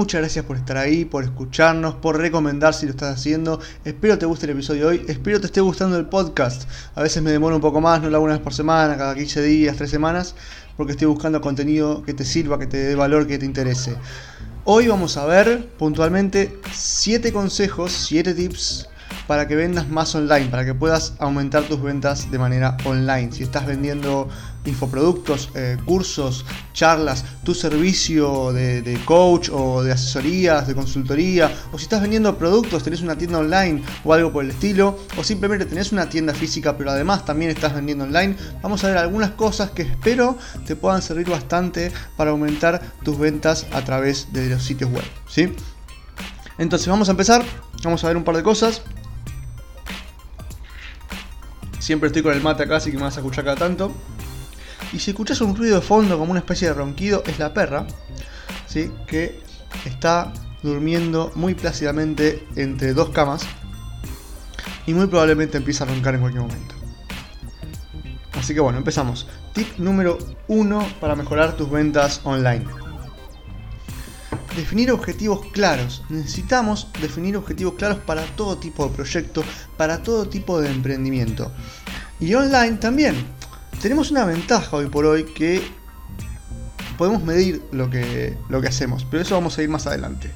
muchas gracias por estar ahí, por escucharnos, por recomendar si lo estás haciendo. Espero te guste el episodio de hoy, espero te esté gustando el podcast. A veces me demoro un poco más, no lo hago una vez por semana, cada 15 días, 3 semanas, porque estoy buscando contenido que te sirva, que te dé valor, que te interese. Hoy vamos a ver puntualmente 7 consejos, 7 tips para que vendas más online, para que puedas aumentar tus ventas de manera online. Si estás vendiendo infoproductos, eh, cursos, charlas, tu servicio de, coach o de asesorías, de consultoría, o si estás vendiendo productos, tenés una tienda online o algo por el estilo, o simplemente tenés una tienda física pero además también estás vendiendo online, vamos a ver algunas cosas que espero te puedan servir bastante para aumentar tus ventas a través de los sitios web. ¿sí? Entonces vamos a empezar, vamos a ver un par de cosas. Siempre estoy con el mate acá, así que me vas a escuchar cada tanto. Y si escuchas un ruido de fondo como una especie de ronquido, es la perra, ¿sí? que está durmiendo muy plácidamente entre dos camas y muy probablemente empieza a roncar en cualquier momento. Así que bueno, empezamos. Tip número uno para mejorar tus ventas online. Definir objetivos claros. Necesitamos definir objetivos claros para todo tipo de proyecto, para todo tipo de emprendimiento. Y online también. Tenemos una ventaja hoy por hoy que podemos medir lo que, lo que hacemos, pero eso vamos a ir más adelante.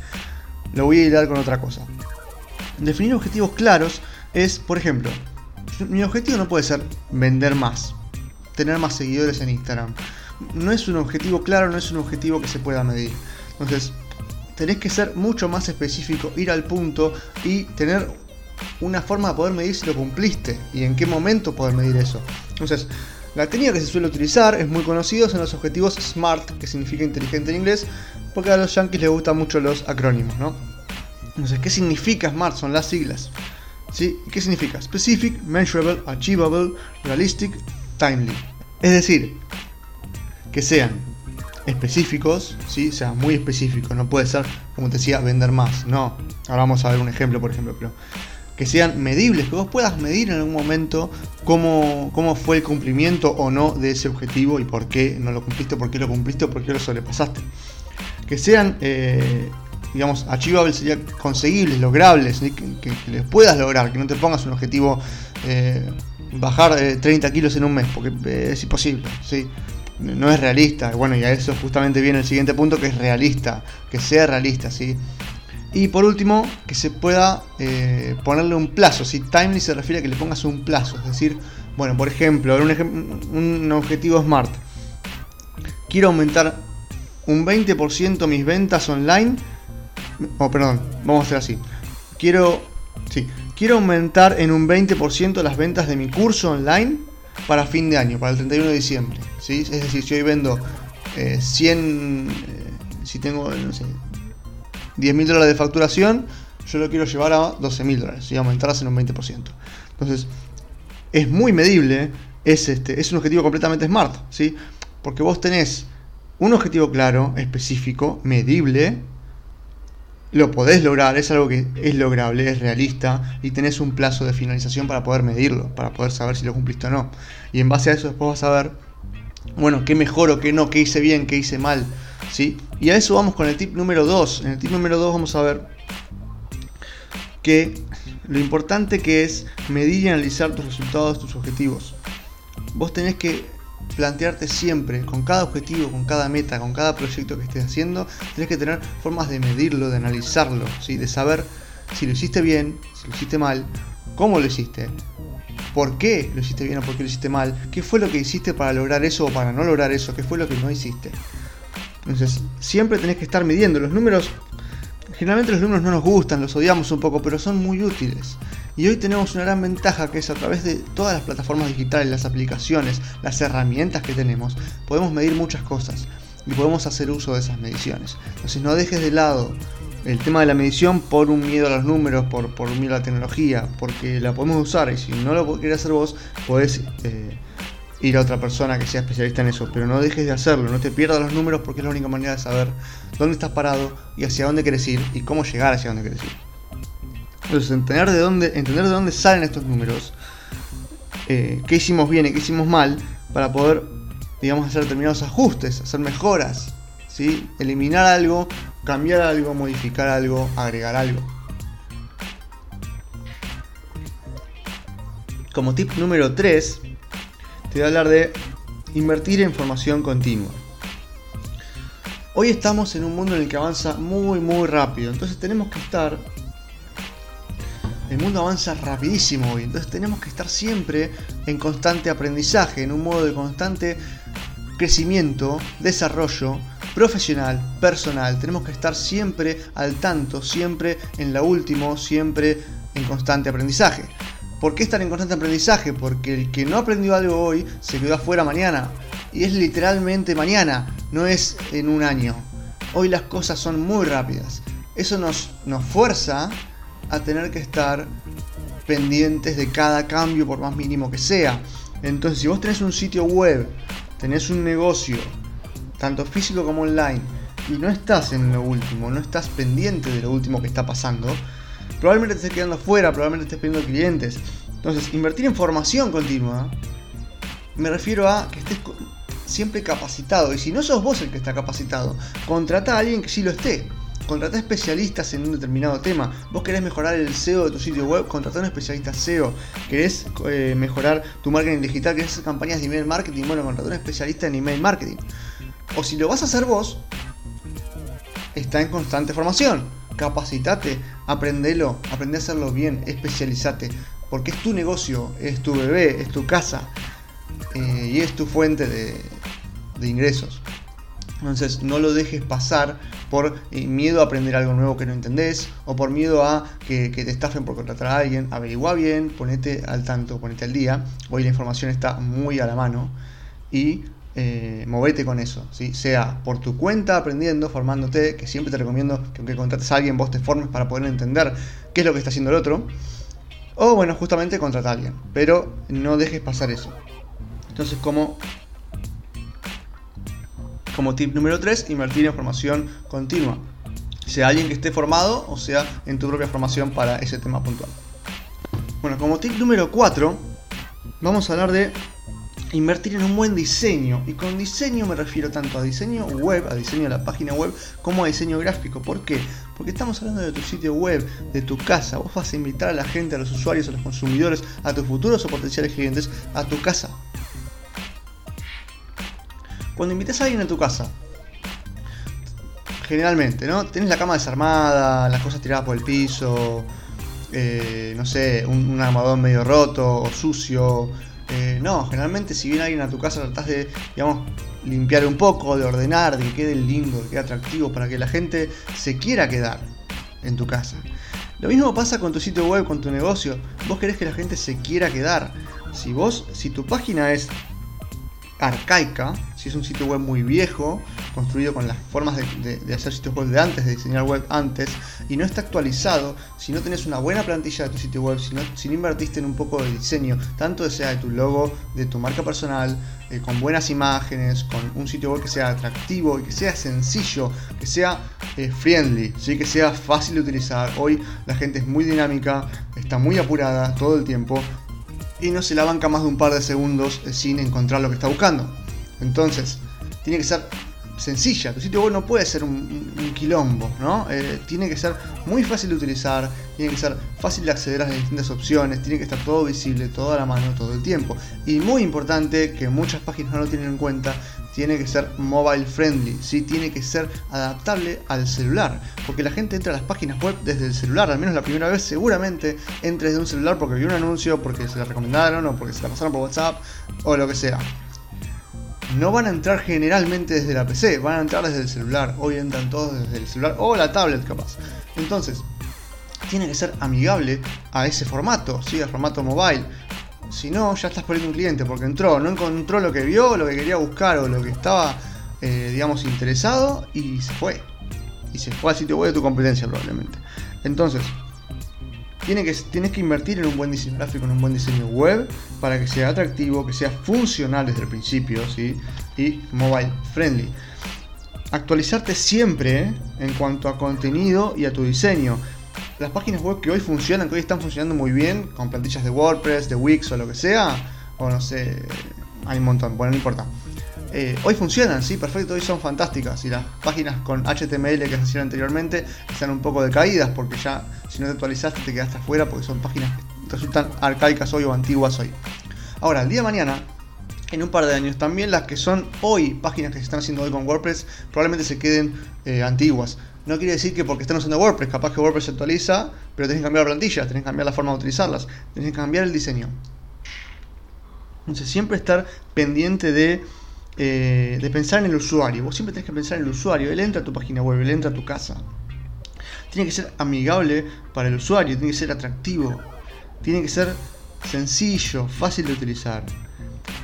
Lo voy a ir con otra cosa. Definir objetivos claros es, por ejemplo, mi objetivo no puede ser vender más, tener más seguidores en Instagram. No es un objetivo claro, no es un objetivo que se pueda medir. Entonces, tenés que ser mucho más específico, ir al punto y tener una forma de poder medir si lo cumpliste y en qué momento poder medir eso. Entonces, la técnica que se suele utilizar es muy conocida, son los objetivos SMART, que significa inteligente en inglés, porque a los yankees les gustan mucho los acrónimos, ¿no? Entonces, ¿qué significa SMART? Son las siglas. ¿Sí? ¿Qué significa? Specific, Measurable, Achievable, Realistic, Timely. Es decir, que sean específicos, ¿sí? o sea, muy específicos, no puede ser, como te decía, vender más, no. Ahora vamos a ver un ejemplo, por ejemplo, que sean medibles, que vos puedas medir en algún momento cómo, cómo fue el cumplimiento o no de ese objetivo y por qué no lo cumpliste, por qué lo cumpliste por qué lo sobrepasaste. Que sean, eh, digamos, achievables, sería conseguibles, logrables, que, les puedas lograr, que no te pongas un objetivo eh, bajar 30 eh, kilos en un mes, porque es imposible, ¿sí? no es realista. Bueno, y a eso justamente viene el siguiente punto, que es realista, que sea realista, ¿sí? Y por último, que se pueda eh, ponerle un plazo. Si timely se refiere a que le pongas un plazo. Es decir, bueno, por ejemplo, un, objetivo smart. Quiero aumentar un 20% mis ventas online. Oh, perdón, vamos a hacer así. Quiero, sí, quiero aumentar en un 20% las ventas de mi curso online para fin de año, para el 31 de diciembre. ¿sí? Es decir, si hoy vendo 100, eh, eh, si tengo, 10 mil dólares de facturación, yo lo quiero llevar a 12 mil dólares y aumentarlas en un 20%. Entonces, es muy medible, es, este, es un objetivo completamente smart, ¿sí? Porque vos tenés un objetivo claro, específico, medible, lo podés lograr, es algo que es lograble, es realista y tenés un plazo de finalización para poder medirlo, para poder saber si lo cumpliste o no. Y en base a eso después vas a ver, bueno, qué mejor qué no, qué hice bien, qué hice mal. ¿Sí? Y a eso vamos con el tip número 2. En el tip número 2 vamos a ver que lo importante que es medir y analizar tus resultados, tus objetivos. Vos tenés que plantearte siempre, con cada objetivo, con cada meta, con cada proyecto que estés haciendo, tenés que tener formas de medirlo, de analizarlo, ¿sí? de saber si lo hiciste bien, si lo hiciste mal, cómo lo hiciste, por qué lo hiciste bien o por qué lo hiciste mal, qué fue lo que hiciste para lograr eso o para no lograr eso, qué fue lo que no hiciste. Entonces, siempre tenés que estar midiendo. Los números, generalmente los números no nos gustan, los odiamos un poco, pero son muy útiles. Y hoy tenemos una gran ventaja que es a través de todas las plataformas digitales, las aplicaciones, las herramientas que tenemos, podemos medir muchas cosas y podemos hacer uso de esas mediciones. Entonces no dejes de lado el tema de la medición por un miedo a los números, por, por un miedo a la tecnología, porque la podemos usar y si no lo quieres hacer vos, podés eh, ir a otra persona que sea especialista en eso, pero no dejes de hacerlo, no te pierdas los números porque es la única manera de saber dónde estás parado y hacia dónde quieres ir y cómo llegar hacia dónde quieres ir. Entonces, entender de dónde, entender de dónde salen estos números, eh, qué hicimos bien y qué hicimos mal, para poder digamos, hacer determinados ajustes, hacer mejoras, ¿sí? eliminar algo, cambiar algo, modificar algo, agregar algo. Como tip número 3, te voy a hablar de invertir en formación continua. Hoy estamos en un mundo en el que avanza muy muy rápido, entonces tenemos que estar el mundo avanza rapidísimo hoy, entonces tenemos que estar siempre en constante aprendizaje, en un modo de constante crecimiento, desarrollo profesional, personal. Tenemos que estar siempre al tanto, siempre en la último, siempre en constante aprendizaje. ¿Por qué estar en constante aprendizaje? Porque el que no aprendió algo hoy se quedó afuera mañana. Y es literalmente mañana, no es en un año. Hoy las cosas son muy rápidas. Eso nos, nos fuerza a tener que estar pendientes de cada cambio por más mínimo que sea. Entonces, si vos tenés un sitio web, tenés un negocio, tanto físico como online, y no estás en lo último, no estás pendiente de lo último que está pasando, probablemente te estés quedando fuera, probablemente estés perdiendo clientes. Entonces, invertir en formación continua, me refiero a que estés siempre capacitado. Y si no sos vos el que está capacitado, contrata a alguien que sí lo esté. Contrata especialistas en un determinado tema. Vos querés mejorar el SEO de tu sitio web, contrata a un especialista SEO. Querés eh, mejorar tu marketing digital, querés hacer campañas de email marketing, bueno, contrata a un especialista en email marketing. O si lo vas a hacer vos, está en constante formación. Capacitate, aprendelo, aprende a hacerlo bien, especializate. Porque es tu negocio, es tu bebé, es tu casa eh, y es tu fuente de, ingresos. Entonces no lo dejes pasar por eh, miedo a aprender algo nuevo que no entendés o por miedo a que, te estafen por contratar a alguien. Averigua bien, ponete al tanto, ponete al día. Hoy la información está muy a la mano y eh, movete con eso. ¿sí? Sea por tu cuenta aprendiendo, formándote, que siempre te recomiendo que aunque contrates a alguien vos te formes para poder entender qué es lo que está haciendo el otro. O bueno, justamente contrata a alguien. Pero no dejes pasar eso. Entonces, como como tip número 3, invertir en formación continua. Sea alguien que esté formado o sea en tu propia formación para ese tema puntual. Bueno, como tip número 4, vamos a hablar de invertir en un buen diseño. Y con diseño me refiero tanto a diseño web, a diseño de la página web, como a diseño gráfico. ¿Por qué? Porque estamos hablando de tu sitio web, de tu casa. Vos vas a invitar a la gente, a los usuarios, a los consumidores, a tus futuros o potenciales clientes a tu casa. Cuando invitas a alguien a tu casa, generalmente, ¿no? Tienes la cama desarmada, las cosas tiradas por el piso, eh, no sé, un, armadón medio roto o sucio. Eh, no, generalmente si viene alguien a tu casa tratás de, digamos, limpiar un poco, de ordenar, de que quede lindo, de que quede atractivo, para que la gente se quiera quedar en tu casa. Lo mismo pasa con tu sitio web, con tu negocio. Vos querés que la gente se quiera quedar. Si vos, si tu página es arcaica, si es un sitio web muy viejo, construido con las formas de, hacer sitios web de antes, de diseñar web antes, y no está actualizado, si no tenés una buena plantilla de tu sitio web, si no, invertiste en un poco de diseño, tanto sea de tu logo, de tu marca personal, eh, con buenas imágenes, con un sitio web que sea atractivo y que sea sencillo, que sea eh, friendly, ¿sí? que sea fácil de utilizar. Hoy la gente es muy dinámica, está muy apurada todo el tiempo y no se la banca más de un par de segundos eh, sin encontrar lo que está buscando. Entonces, tiene que ser sencilla. Tu sitio web no puede ser un, quilombo, ¿no? Eh, tiene que ser muy fácil de utilizar, tiene que ser fácil de acceder a las distintas opciones, tiene que estar todo visible, todo a la mano, todo el tiempo. Y muy importante, que muchas páginas no lo tienen en cuenta, tiene que ser mobile friendly, ¿sí? tiene que ser adaptable al celular, porque la gente entra a las páginas web desde el celular, al menos la primera vez seguramente entre desde un celular porque vio un anuncio, porque se la recomendaron o porque se la pasaron por WhatsApp o lo que sea. No van a entrar generalmente desde la PC, van a entrar desde el celular. Hoy entran todos desde el celular o la tablet capaz. Entonces, tiene que ser amigable a ese formato, ¿sí? al formato mobile. Si no, ya estás perdiendo un cliente porque entró, no encontró lo que vio, lo que quería buscar o lo que estaba, eh, digamos, interesado y se fue. Y se fue al sitio web de tu competencia probablemente. Entonces, tienes que, tienes que invertir en un buen diseño gráfico, en un buen diseño web para que sea atractivo, que sea funcional desde el principio ¿sí? y mobile friendly. Actualizarte siempre en cuanto a contenido y a tu diseño las páginas web que hoy funcionan, que hoy están funcionando muy bien, con plantillas de WordPress, de Wix o lo que sea, o no sé, hay un montón, bueno, no importa. Eh, hoy funcionan, sí, perfecto, hoy son fantásticas y las páginas con HTML que se hacían anteriormente están un poco decaídas porque ya si no te actualizaste te quedaste afuera porque son páginas que resultan arcaicas hoy o antiguas hoy. Ahora, el día de mañana, en un par de años, también las que son hoy páginas que se están haciendo hoy con WordPress probablemente se queden eh, antiguas. No quiere decir que porque están usando WordPress, capaz que WordPress se actualiza, pero tenés que cambiar la plantilla, tenés que cambiar la forma de utilizarlas, tenés que cambiar el diseño. Entonces siempre estar pendiente de eh, de pensar en el usuario. Vos siempre tenés que pensar en el usuario. Él entra a tu página web, él entra a tu casa. Tiene que ser amigable para el usuario, tiene que ser atractivo, tiene que ser sencillo, fácil de utilizar.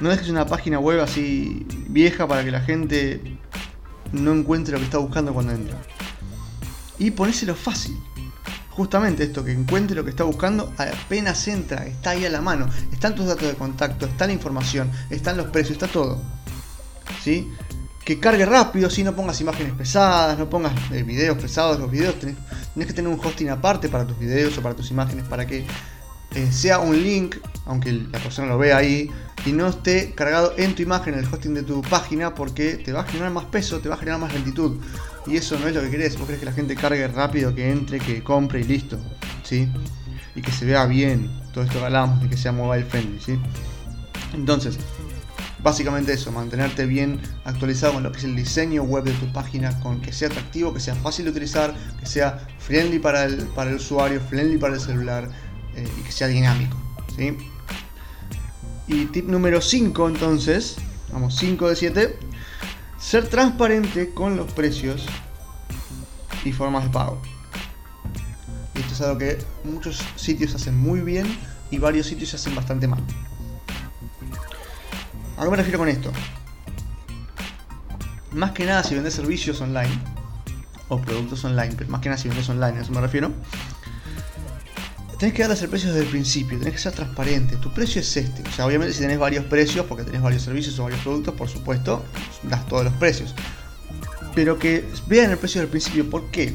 No dejes una página web así vieja para que la gente no encuentre lo que está buscando cuando entra. Y ponéselo fácil. Justamente esto, que encuentre lo que está buscando apenas entra, está ahí a la mano. Están tus datos de contacto, está la información, están los precios, está todo. ¿Sí? Que cargue rápido, si no pongas imágenes pesadas, no pongas eh, videos pesados, los videos tenés, que tener un hosting aparte para tus videos o para tus imágenes para que eh, sea un link, aunque la persona lo vea ahí, y no esté cargado en tu imagen, en el hosting de tu página, porque te va a generar más peso, te va a generar más lentitud. Y eso no es lo que querés, vos querés que la gente cargue rápido, que entre, que compre y listo. ¿sí? Y que se vea bien, todo esto que hablamos, y que sea mobile friendly. ¿sí? Entonces, Básicamente eso, mantenerte bien actualizado con lo que es el diseño web de tu página, con que sea atractivo, que sea fácil de utilizar, que sea friendly para el, para el usuario, friendly para el celular eh, y que sea dinámico. ¿sí? Y tip número 5 entonces, vamos 5 de 7, ser transparente con los precios y formas de pago. esto es algo que muchos sitios hacen muy bien y varios sitios hacen bastante mal. ¿A me refiero con esto? Más que nada si vendes servicios online o productos online, pero más que nada si vendes online, a eso me refiero. Tenés que darles el precio desde el principio, tenés que ser transparente. Tu precio es este. O sea, obviamente si tenés varios precios, porque tenés varios servicios o varios productos, por supuesto, das todos los precios. Pero que vean el precio del principio. ¿Por qué?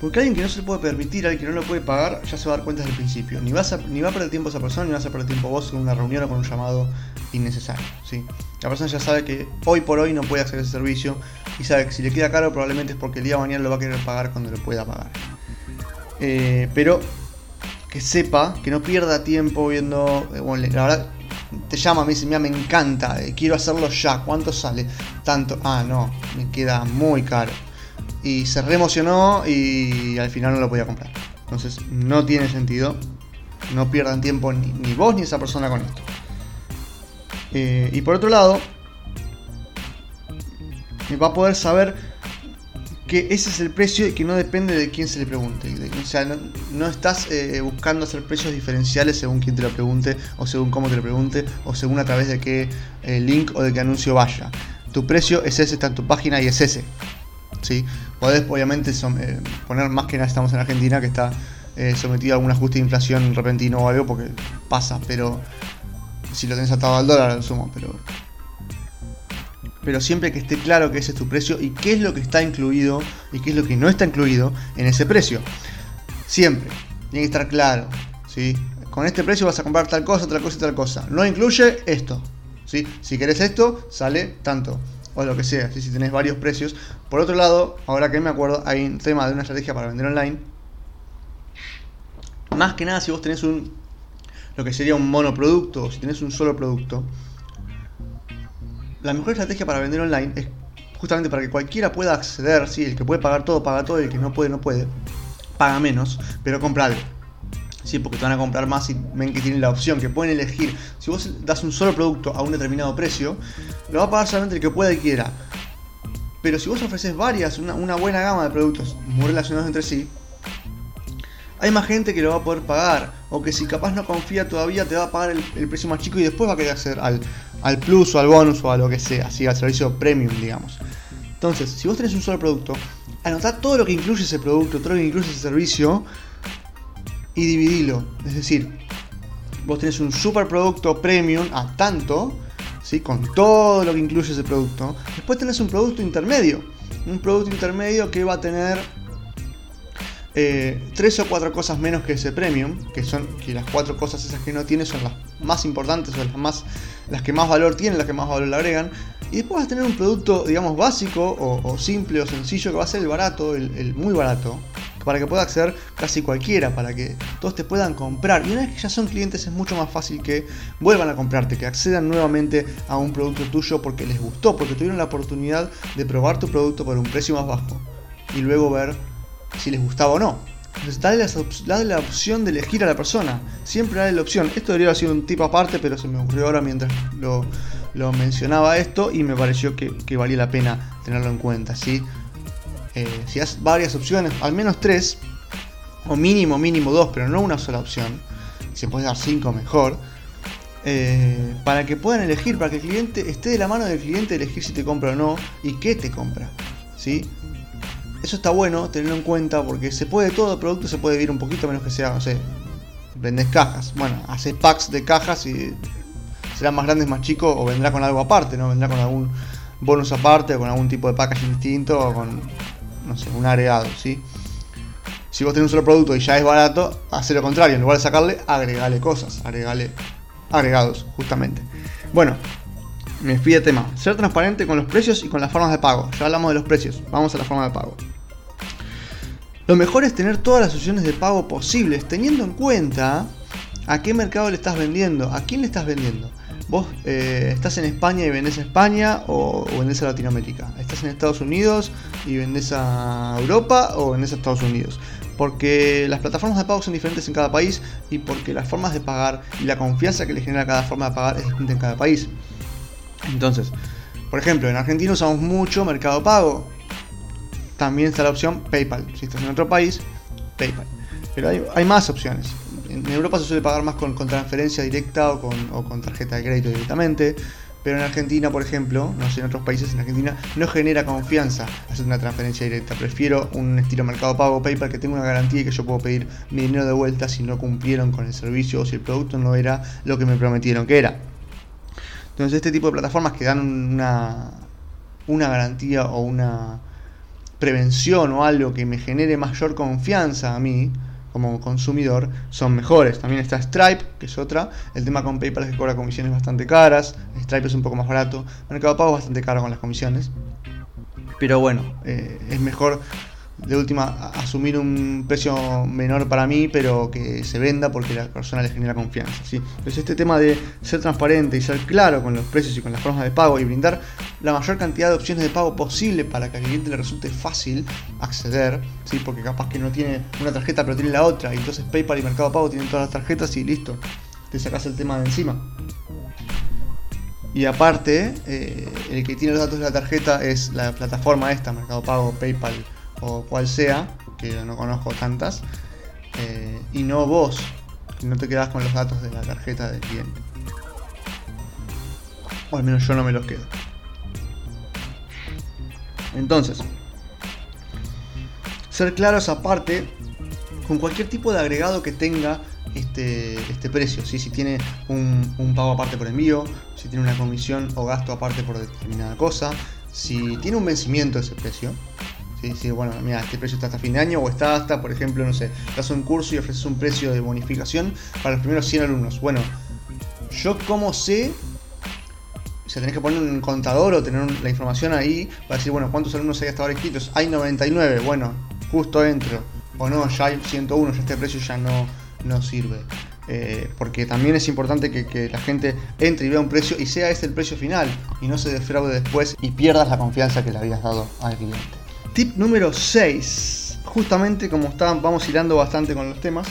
Porque alguien que no se le puede permitir, alguien que no lo puede pagar, ya se va a dar cuenta desde el principio. Ni, a, va a perder tiempo esa persona, ni vas a perder tiempo vos en una reunión o con un llamado innecesario. ¿sí? La persona ya sabe que hoy por hoy no puede hacer ese servicio y sabe que si le queda caro probablemente es porque el día de mañana lo va a querer pagar cuando lo pueda pagar. Eh, pero que sepa, que no pierda tiempo viendo... Eh, bueno, la verdad, te llama, me dice, mira, me encanta, eh, quiero hacerlo ya, ¿cuánto sale? Tanto, ah, no, me queda muy caro y se reemocionó y al final no lo podía comprar. Entonces no tiene sentido. No pierdan tiempo ni, vos ni esa persona con esto. Eh, y por otro lado, va a poder saber que ese es el precio y que no depende de quién se le pregunte. O sea, no, estás eh, buscando hacer precios diferenciales según quién te lo pregunte, o según cómo te lo pregunte, o según a través de qué eh, link o de qué anuncio vaya. Tu precio es ese, está en tu página y es ese. ¿sí? Podés obviamente eh, poner más que nada estamos en Argentina que está eh, sometido a algún ajuste de inflación repentino o algo porque pasa, pero si lo tenés atado al dólar lo sumo, pero pero siempre que esté claro que ese es tu precio y qué es lo que está incluido y qué es lo que no está incluido en ese precio. Siempre, tiene que estar claro, ¿sí? Con este precio vas a comprar tal cosa, tal cosa y tal cosa. No incluye esto, ¿sí? Si querés esto, sale tanto o lo que sea, si tenés varios precios. Por otro lado, ahora que me acuerdo, hay un tema de una estrategia para vender online. Más que nada si vos tenés un lo que sería un monoproducto, o si tenés un solo producto, la mejor estrategia para vender online es justamente para que cualquiera pueda acceder, si el que puede pagar todo paga todo, el que no puede no puede, paga menos, pero compra. ¿Sí? porque te van a comprar más y ven que tienen la opción, que pueden elegir. Si vos das un solo producto a un determinado precio, lo va a pagar solamente el que pueda y quiera. Pero si vos ofreces varias, una, buena gama de productos muy relacionados entre sí, hay más gente que lo va a poder pagar. O que si capaz no confía todavía, te va a pagar el, precio más chico y después va a querer acceder al, al, plus o al bonus o a lo que sea, así al servicio premium, digamos. Entonces, si vos tenés un solo producto, anotá todo lo que incluye ese producto, todo lo que incluye ese servicio y dividilo. Es decir, vos tenés un super producto premium a tanto, ¿sí? con todo lo que incluye ese producto. Después tenés un producto intermedio. Un producto intermedio que va a tener eh, tres o cuatro cosas menos que ese premium, que son que las cuatro cosas esas que no tiene son las más importantes o las, más, las que más valor tienen, las que más valor le agregan. Y después vas a tener un producto, digamos, básico o, simple o sencillo que va a ser el barato, el, muy barato, para que pueda acceder casi cualquiera, para que todos te puedan comprar. Y una vez que ya son clientes es mucho más fácil que vuelvan a comprarte, que accedan nuevamente a un producto tuyo porque les gustó, porque tuvieron la oportunidad de probar tu producto por un precio más bajo y luego ver si les gustaba o no. Entonces, dale la, opción de elegir a la persona. Siempre dale la opción. Esto debería haber sido un tipo aparte, pero se me ocurrió ahora mientras lo, mencionaba esto y me pareció que, valía la pena tenerlo en cuenta. ¿sí? Eh, si has varias opciones, al menos tres, o mínimo, mínimo dos, pero no una sola opción. Si puedes dar cinco, mejor. Eh, para que puedan elegir, para que el cliente esté de la mano del cliente elegir si te compra o no y qué te compra. ¿sí? Eso está bueno tenerlo en cuenta porque se puede todo producto, se puede vivir un poquito menos que sea, no sé, vendes cajas. Bueno, haces packs de cajas y serán más grandes, más chicos o vendrá con algo aparte, ¿no? Vendrá con algún bonus aparte o con algún tipo de packaging distinto o con, no sé, un agregado, ¿sí? Si vos tenés un solo producto y ya es barato, hace lo contrario, en lugar de sacarle, agregale cosas, agregale agregados, justamente. Bueno, me fui de tema. Ser transparente con los precios y con las formas de pago. Ya hablamos de los precios, vamos a la forma de pago. Lo mejor es tener todas las opciones de pago posibles, teniendo en cuenta a qué mercado le estás vendiendo, a quién le estás vendiendo. Vos eh, estás en España y vendés a España o, o, vendés a Latinoamérica. Estás en Estados Unidos y vendés a Europa o vendés a Estados Unidos. Porque las plataformas de pago son diferentes en cada país y porque las formas de pagar y la confianza que le genera cada forma de pagar es distinta en cada país. Entonces, por ejemplo, en Argentina usamos mucho Mercado Pago. También está la opción PayPal. Si estás en otro país, PayPal. Pero hay, más opciones. En Europa se suele pagar más con, transferencia directa o con, tarjeta de crédito directamente. Pero en Argentina, por ejemplo, no sé, en otros países, en Argentina no genera confianza hacer una transferencia directa. Prefiero un estilo Mercado Pago PayPal que tenga una garantía y que yo puedo pedir mi dinero de vuelta si no cumplieron con el servicio o si el producto no era lo que me prometieron que era. Entonces este tipo de plataformas que dan una, una garantía o una prevención o algo que me genere mayor confianza a mí como consumidor son mejores. También está Stripe, que es otra. El tema con PayPal es que cobra comisiones bastante caras. Stripe es un poco más barato. Mercado Pago es bastante caro con las comisiones. Pero bueno, eh, es mejor de última asumir un precio menor para mí, pero que se venda porque la persona le genera confianza. ¿sí? Entonces este tema de ser transparente y ser claro con los precios y con las formas de pago y brindar la mayor cantidad de opciones de pago posible para que al cliente le resulte fácil acceder, ¿sí? porque capaz que no tiene una tarjeta pero tiene la otra, y entonces PayPal y Mercado Pago tienen todas las tarjetas y listo, te sacas el tema de encima. Y aparte, eh, el que tiene los datos de la tarjeta es la plataforma esta, Mercado Pago, PayPal, o cual sea, que no conozco tantas, eh, y no vos, que no te quedas con los datos de la tarjeta del cliente. O al menos yo no me los quedo. Entonces, ser claros aparte con cualquier tipo de agregado que tenga este, este precio. Si tiene un, un, pago aparte por envío, si tiene una comisión o gasto aparte por determinada cosa, si tiene un vencimiento ese precio, Sí, sí, bueno, mira, este precio está hasta fin de año o está hasta, por ejemplo, no sé, das un curso y ofreces un precio de bonificación para los primeros 100 alumnos. Bueno, yo como sé, o sea, tenés que poner un contador o tener la información ahí para decir, bueno, ¿cuántos alumnos hay hasta ahora inscritos? Hay 99, bueno, justo entro. O no, ya hay 101, ya este precio ya no, no sirve. Eh, porque también es importante que, que, la gente entre y vea un precio y sea este el precio final y no se defraude después y pierdas la confianza que le habías dado al cliente. Tip número 6. Justamente como estaban, vamos hilando bastante con los temas.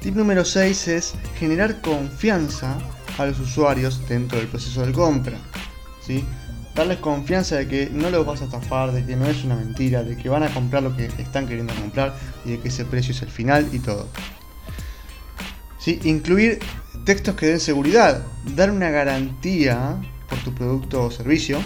Tip número 6 es generar confianza a los usuarios dentro del proceso de compra. ¿sí? Darles confianza de que no los vas a estafar, de que no es una mentira, de que van a comprar lo que están queriendo comprar y de que ese precio es el final y todo. ¿Sí? Incluir textos que den seguridad, dar una garantía por tu producto o servicio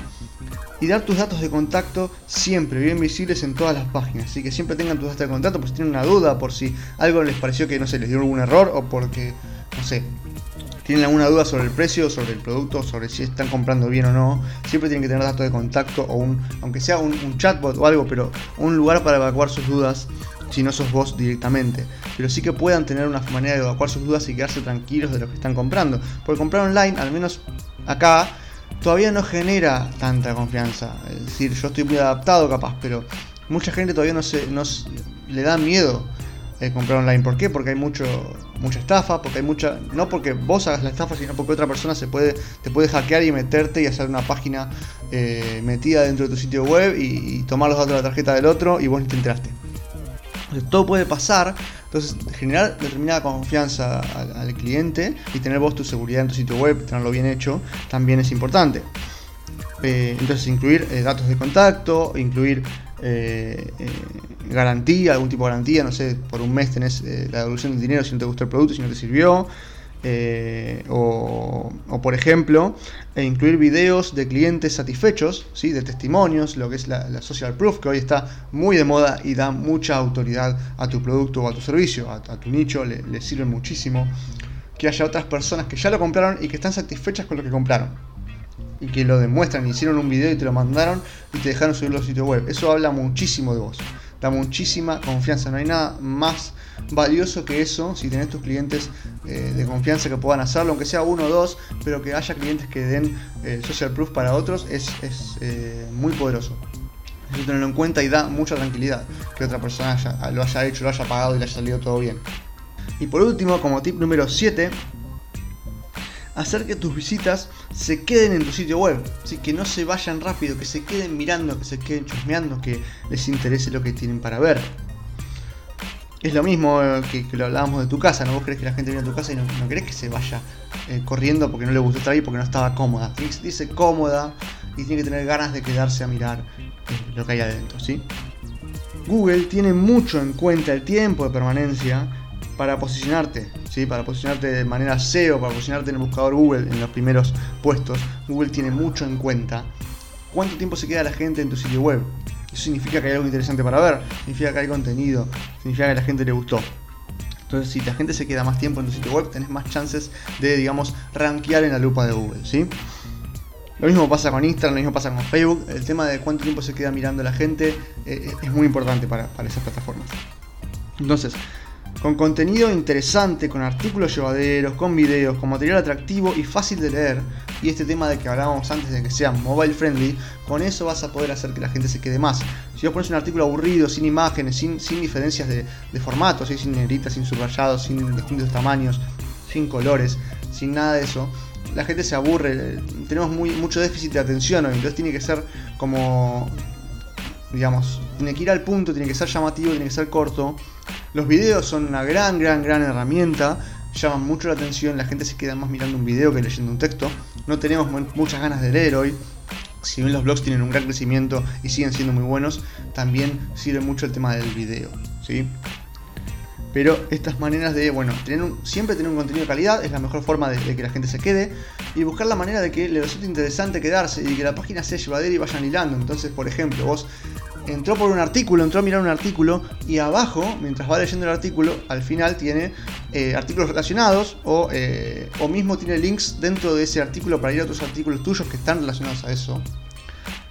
y dar tus datos de contacto siempre bien visibles en todas las páginas. Así que siempre tengan tus datos de contacto por si tienen una duda, por si algo les pareció que no se les dio algún error o porque, no sé, tienen alguna duda sobre el precio, sobre el producto, sobre si están comprando bien o no. Siempre tienen que tener datos de contacto o un, aunque sea un, chatbot o algo, pero un lugar para evacuar sus dudas si no sos vos directamente, pero sí que puedan tener una manera de evacuar sus dudas y quedarse tranquilos de lo que están comprando. Porque comprar online, al menos acá, todavía no genera tanta confianza. Es decir, yo estoy muy adaptado capaz, pero mucha gente todavía no se, no, le da miedo eh, comprar online. ¿Por qué? Porque hay mucho, mucha estafa, porque hay mucha. No porque vos hagas la estafa, sino porque otra persona se puede, te puede hackear y meterte y hacer una página eh, metida dentro de tu sitio web y, tomar los datos de la tarjeta del otro y vos ni te enteraste. Todo puede pasar. Entonces, generar determinada confianza al, cliente y tener vos tu seguridad en tu sitio web, tenerlo bien hecho, también es importante. Eh, entonces, incluir datos de contacto, incluir eh, eh, garantía, algún tipo de garantía, no sé, por un mes tenés eh, la devolución del dinero si no te gustó el producto, si no te sirvió. O, por ejemplo, incluir videos de clientes satisfechos, ¿sí? de testimonios, lo que es la, social proof, que hoy está muy de moda y da mucha autoridad a tu producto o a tu servicio, a, tu nicho, le, le sirve muchísimo. Que haya otras personas que ya lo compraron y que están satisfechas con lo que compraron y que lo demuestran, hicieron un video y te lo mandaron y te dejaron subirlo al sitio web. Eso habla muchísimo de vos, da muchísima confianza. No hay nada más valioso que eso si tenés tus clientes eh, de confianza que puedan hacerlo, aunque sea uno o dos, pero que haya clientes que den el social proof para otros es, eh, muy poderoso. Eso tenerlo en cuenta y da mucha tranquilidad que otra persona lo haya hecho, lo haya pagado y le haya salido todo bien. Y por último, como tip número 7, hacer que tus visitas se queden en tu sitio web, ¿sí? que no se vayan rápido, que se queden mirando, que se queden chusmeando, que les interese lo que tienen para ver. Es lo mismo eh, que, lo hablábamos de tu casa, ¿no? Vos crees que la gente viene a tu casa y no, no que se vaya eh, corriendo porque no le gustó estar ahí, porque no estaba cómoda. Dice cómoda y tiene que tener ganas de quedarse a mirar eh, lo que hay adentro, ¿sí? Google tiene mucho en cuenta el tiempo de permanencia para posicionarte, ¿sí? para posicionarte de manera SEO, para posicionarte en el buscador Google en los primeros puestos. Google tiene mucho en cuenta cuánto tiempo se queda la gente en tu sitio web. Eso significa que hay algo interesante para ver, significa que hay contenido, significa que a la gente le gustó. Entonces, si la gente se queda más tiempo en tu sitio web, tenés más chances de, digamos, rankear en la lupa de Google, ¿sí? Lo mismo pasa con Instagram, lo mismo pasa con Facebook. El tema de cuánto tiempo se queda mirando la gente eh, es muy importante para, para esas plataformas. Entonces, con contenido interesante, con artículos llevaderos, con videos, con material atractivo y fácil de leer, y este tema de que hablábamos antes de que sea mobile friendly, con eso vas a poder hacer que la gente se quede más. Si vos pones un artículo aburrido, sin imágenes, sin, sin diferencias de, de formatos, sin negritas, sin subrayados, sin distintos tamaños, sin colores, sin nada de eso, la gente se aburre, tenemos muy, mucho déficit de atención hoy, entonces tiene que ser como, digamos, tiene que ir al punto, tiene que ser llamativo, tiene que ser corto los videos son una gran, gran, gran herramienta. Llaman mucho la atención, la gente se queda más mirando un video que leyendo un texto. No tenemos muchas ganas de leer hoy. Si bien los blogs tienen un gran crecimiento y siguen siendo muy buenos, también sirve mucho el tema del video. ¿sí? Pero estas maneras de, bueno, tener siempre tener un contenido de calidad es la mejor forma de, de, que la gente se quede y buscar la manera de que le resulte interesante quedarse y que la página sea llevadera y vayan hilando. Entonces, por ejemplo, vos entró por un artículo, entró a mirar un artículo y abajo, mientras va leyendo el artículo, al final tiene eh, artículos relacionados o, eh, o, mismo tiene links dentro de ese artículo para ir a otros artículos tuyos que están relacionados a eso.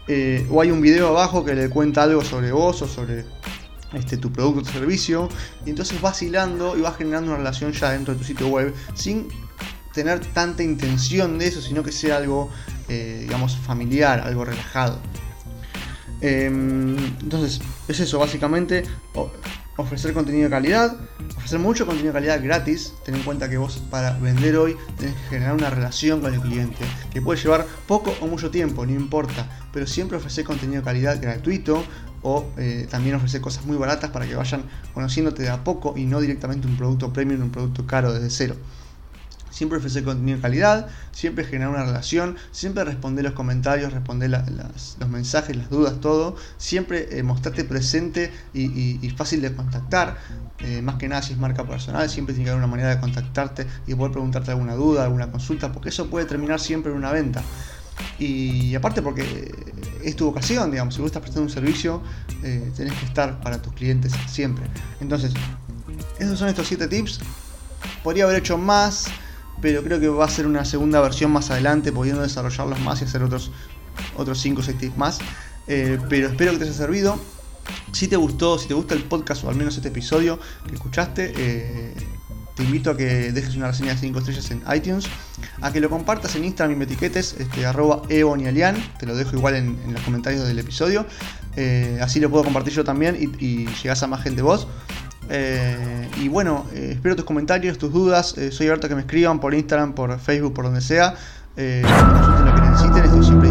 Eh, o hay un video abajo que le cuenta algo sobre vos o sobre este, tu producto o servicio. Y entonces vas hilando y vas generando una relación ya dentro de tu sitio web sin tener tanta intención de eso, sino que sea algo, digamos, familiar, algo relajado. Em, entonces, es eso, básicamente, ofrecer contenido de calidad, ofrecer mucho contenido de calidad gratis. Ten en cuenta que vos para vender hoy tenés que generar una relación con el cliente, que puede llevar poco o mucho tiempo, no importa, pero siempre ofrecer contenido de calidad gratuito o eh, también ofrecer cosas muy baratas para que vayan conociéndote de a poco y no directamente un producto premium, un producto caro desde cero siempre ofrecer contenido de calidad, siempre generar una relación, siempre responder los comentarios, responder los mensajes, las dudas, todo, siempre eh, mostrarte presente y, fácil de contactar, eh, más que nada si es marca personal, siempre tiene que haber una manera de contactarte y poder preguntarte alguna duda, alguna consulta, porque eso puede terminar siempre en una venta. Y aparte porque es tu vocación, digamos, si vos estás prestando un servicio, eh, tenés que estar para tus clientes siempre. Entonces, esos son estos 7 tips. Podría haber hecho más, pero creo que va a ser una segunda versión más adelante, pudiendo desarrollarlos más y hacer otros, otros 5 o 6 tips más. Eh, pero espero que te haya servido. Si te gustó, si te gusta el podcast o al menos este episodio que escuchaste, eh, te invito a que dejes una reseña de 5 estrellas en iTunes, a que lo compartas en Instagram y me etiquetes, este, te lo dejo igual en, los comentarios del episodio, eh, así lo puedo compartir yo también y, y llegás a más gente vos. Eh, y bueno, eh, espero tus comentarios, tus dudas. soy abierto a que me escriban por Instagram, por Facebook, por donde sea. lo que necesiten. Estoy siempre